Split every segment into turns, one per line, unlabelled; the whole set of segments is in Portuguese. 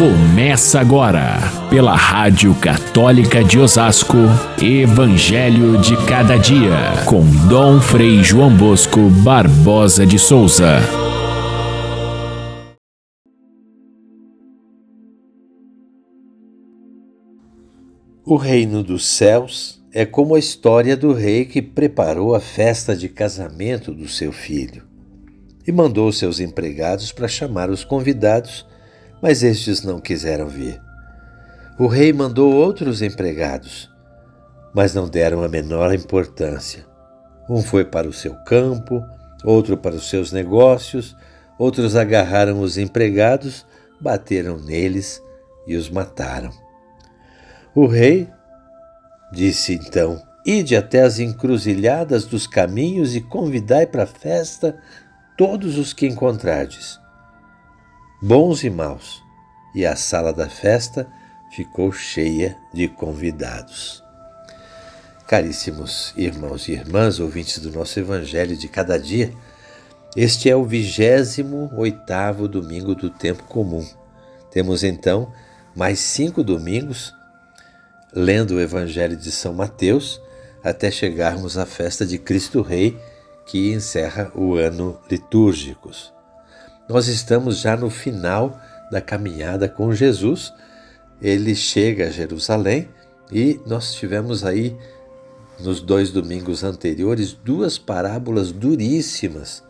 Começa agora, pela Rádio Católica de Osasco, Evangelho de Cada Dia, com Dom Frei João Bosco Barbosa de Souza.
O reino dos céus é como a história do rei que preparou a festa de casamento do seu filho e mandou seus empregados para chamar os convidados mas estes não quiseram vir. O rei mandou outros empregados, mas não deram a menor importância. Um foi para o seu campo, outro para os seus negócios, outros agarraram os empregados, bateram neles e os mataram. O rei disse então: Ide até as encruzilhadas dos caminhos e convidai para a festa todos os que encontrardes bons e maus, e a sala da festa ficou cheia de convidados. Caríssimos irmãos e irmãs, ouvintes do nosso Evangelho de cada dia, este é o vigésimo oitavo domingo do tempo comum. Temos então mais cinco domingos lendo o Evangelho de São Mateus até chegarmos à festa de Cristo Rei, que encerra o ano litúrgicos. Nós estamos já no final da caminhada com Jesus. Ele chega a Jerusalém e nós tivemos aí nos dois domingos anteriores duas parábolas duríssimas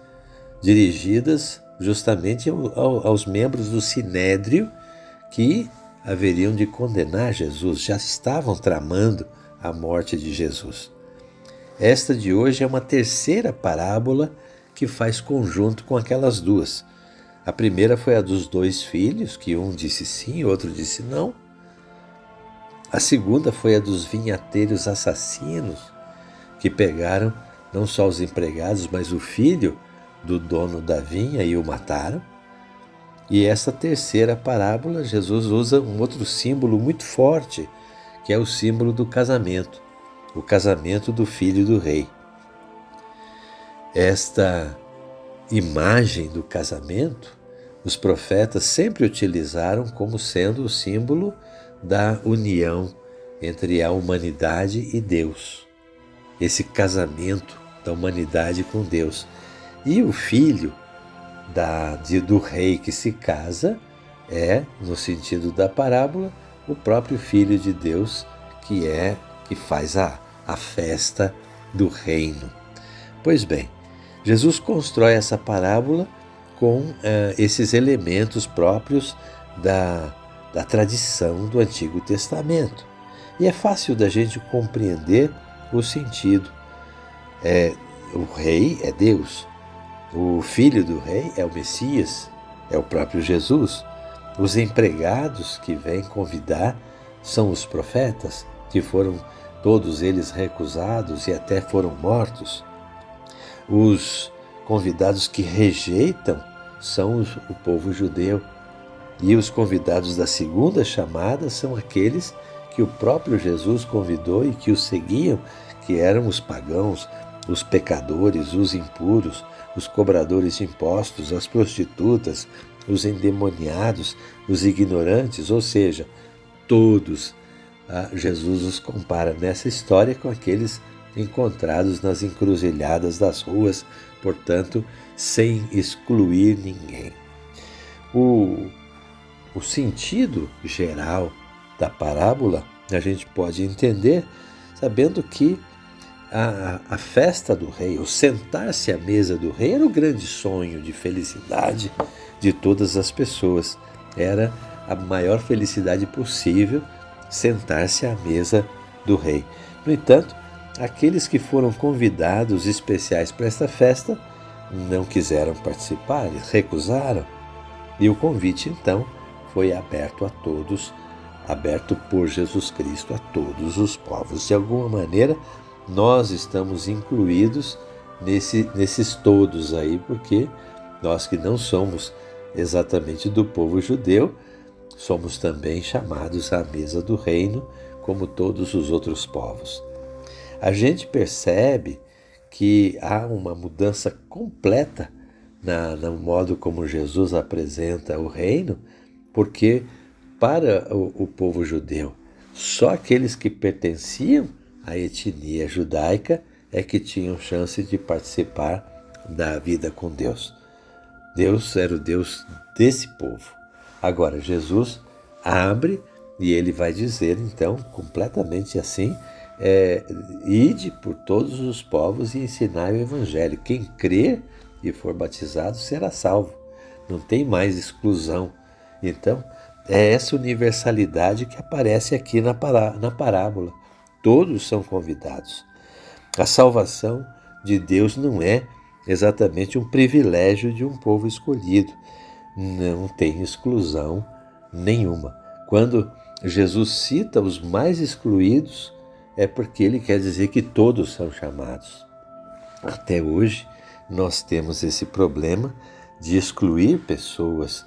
dirigidas justamente aos membros do sinédrio que haveriam de condenar Jesus, já estavam tramando a morte de Jesus. Esta de hoje é uma terceira parábola que faz conjunto com aquelas duas. A primeira foi a dos dois filhos, que um disse sim, outro disse não. A segunda foi a dos vinhateiros assassinos, que pegaram não só os empregados, mas o filho do dono da vinha e o mataram. E essa terceira parábola, Jesus usa um outro símbolo muito forte, que é o símbolo do casamento, o casamento do filho do rei. Esta imagem do casamento, os profetas sempre utilizaram como sendo o símbolo da união entre a humanidade e Deus. Esse casamento da humanidade com Deus. E o filho da, de, do rei que se casa é, no sentido da parábola, o próprio filho de Deus que é que faz a, a festa do reino. Pois bem, Jesus constrói essa parábola com uh, esses elementos próprios da, da tradição do Antigo Testamento. E é fácil da gente compreender o sentido. É, o rei é Deus, o filho do rei é o Messias, é o próprio Jesus. Os empregados que vêm convidar são os profetas, que foram todos eles recusados e até foram mortos. Os convidados que rejeitam são o povo judeu. E os convidados da segunda chamada são aqueles que o próprio Jesus convidou e que o seguiam, que eram os pagãos, os pecadores, os impuros, os cobradores de impostos, as prostitutas, os endemoniados, os ignorantes, ou seja, todos. Ah, Jesus os compara nessa história com aqueles encontrados nas encruzilhadas das ruas, portanto, sem excluir ninguém. O, o sentido geral da parábola a gente pode entender sabendo que a, a festa do rei, o sentar-se à mesa do rei, era o grande sonho de felicidade de todas as pessoas. Era a maior felicidade possível sentar-se à mesa do rei. No entanto, Aqueles que foram convidados especiais para esta festa não quiseram participar, recusaram. E o convite então foi aberto a todos, aberto por Jesus Cristo a todos os povos. De alguma maneira, nós estamos incluídos nesse, nesses todos aí, porque nós que não somos exatamente do povo judeu, somos também chamados à mesa do reino, como todos os outros povos a gente percebe que há uma mudança completa na, no modo como Jesus apresenta o reino, porque para o, o povo judeu. Só aqueles que pertenciam à etnia judaica é que tinham chance de participar da vida com Deus. Deus era o Deus desse povo. Agora, Jesus abre e ele vai dizer, então, completamente assim: é, ide por todos os povos e ensinai o evangelho. Quem crer e for batizado será salvo. Não tem mais exclusão. Então, é essa universalidade que aparece aqui na, pará na parábola. Todos são convidados. A salvação de Deus não é exatamente um privilégio de um povo escolhido. Não tem exclusão nenhuma. Quando Jesus cita os mais excluídos, é porque ele quer dizer que todos são chamados. Até hoje, nós temos esse problema de excluir pessoas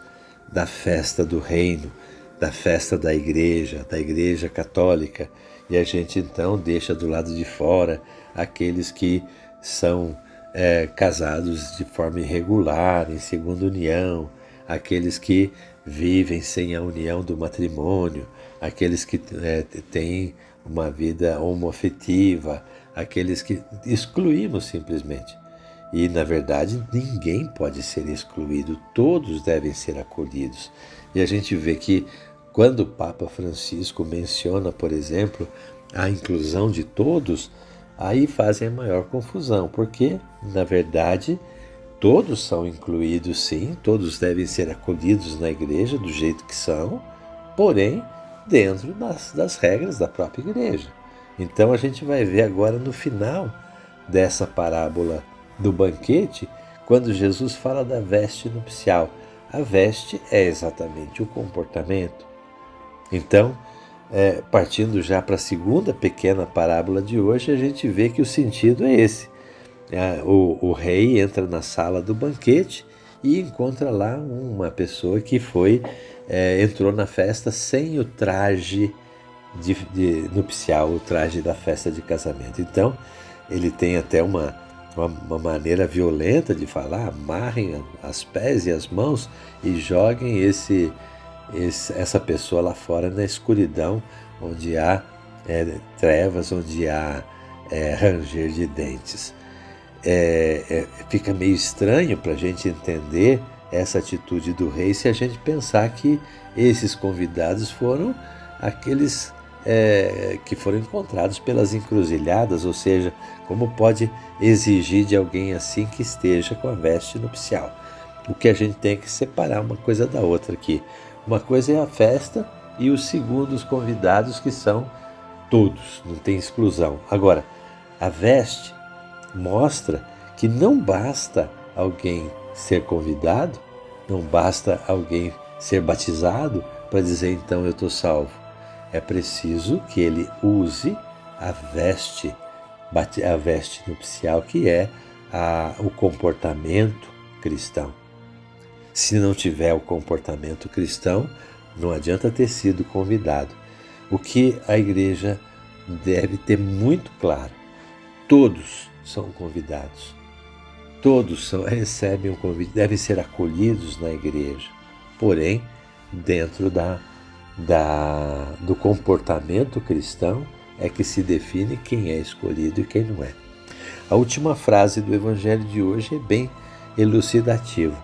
da festa do reino, da festa da igreja, da igreja católica, e a gente então deixa do lado de fora aqueles que são é, casados de forma irregular, em segunda união, aqueles que vivem sem a união do matrimônio, aqueles que é, têm uma vida homoafetiva, aqueles que excluímos simplesmente. E, na verdade, ninguém pode ser excluído, todos devem ser acolhidos. E a gente vê que quando o Papa Francisco menciona, por exemplo, a inclusão de todos, aí fazem a maior confusão, porque, na verdade, todos são incluídos sim, todos devem ser acolhidos na igreja do jeito que são, porém, dentro das, das regras da própria igreja. Então a gente vai ver agora no final dessa parábola do banquete, quando Jesus fala da veste nupcial. A veste é exatamente o comportamento. Então, é, partindo já para a segunda pequena parábola de hoje, a gente vê que o sentido é esse. É, o, o rei entra na sala do banquete e encontra lá uma pessoa que foi é, entrou na festa sem o traje de, de, nupcial, o traje da festa de casamento. Então, ele tem até uma uma, uma maneira violenta de falar, amarrem as pés e as mãos e joguem esse, esse essa pessoa lá fora na escuridão, onde há é, trevas, onde há é, ranger de dentes. É, é fica meio estranho para a gente entender essa atitude do rei se a gente pensar que esses convidados foram aqueles é, que foram encontrados pelas encruzilhadas, ou seja, como pode exigir de alguém assim que esteja com a veste nupcial. O que a gente tem que separar uma coisa da outra aqui. Uma coisa é a festa e os convidados que são todos, não tem exclusão. Agora, a veste mostra que não basta alguém ser convidado, não basta alguém ser batizado para dizer então eu estou salvo é preciso que ele use a veste, a veste nupcial, que é a, o comportamento cristão. Se não tiver o comportamento cristão, não adianta ter sido convidado. O que a igreja deve ter muito claro: todos são convidados. Todos são, recebem um convite, devem ser acolhidos na igreja, porém, dentro da da, do comportamento cristão é que se define quem é escolhido e quem não é. A última frase do Evangelho de hoje é bem elucidativa.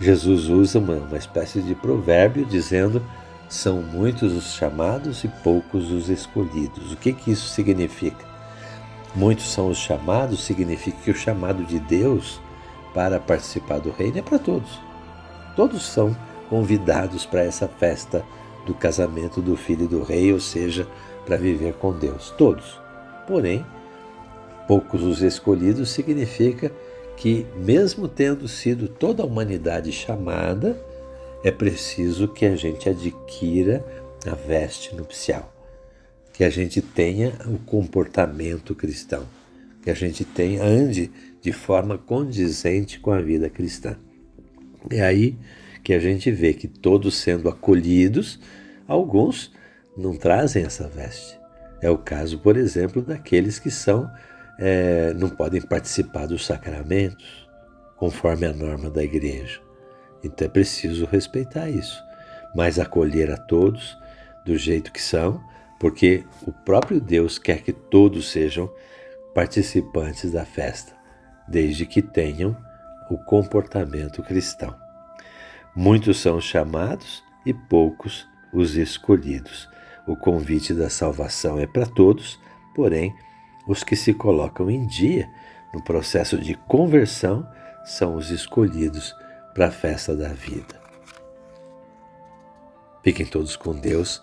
Jesus usa uma, uma espécie de provérbio dizendo: são muitos os chamados e poucos os escolhidos. O que, que isso significa? Muitos são os chamados, significa que o chamado de Deus para participar do reino é para todos. Todos são convidados para essa festa do casamento do filho do rei, ou seja, para viver com Deus. Todos. Porém, poucos os escolhidos significa que, mesmo tendo sido toda a humanidade chamada, é preciso que a gente adquira a veste nupcial, que a gente tenha o comportamento cristão, que a gente tenha, ande de forma condizente com a vida cristã. É aí que a gente vê que todos sendo acolhidos, alguns não trazem essa veste. É o caso, por exemplo, daqueles que são é, não podem participar dos sacramentos conforme a norma da igreja. Então é preciso respeitar isso. mas acolher a todos do jeito que são, porque o próprio Deus quer que todos sejam participantes da festa, desde que tenham o comportamento cristão. Muitos são os chamados e poucos os escolhidos. O convite da salvação é para todos, porém, os que se colocam em dia no processo de conversão são os escolhidos para a festa da vida. Fiquem todos com Deus.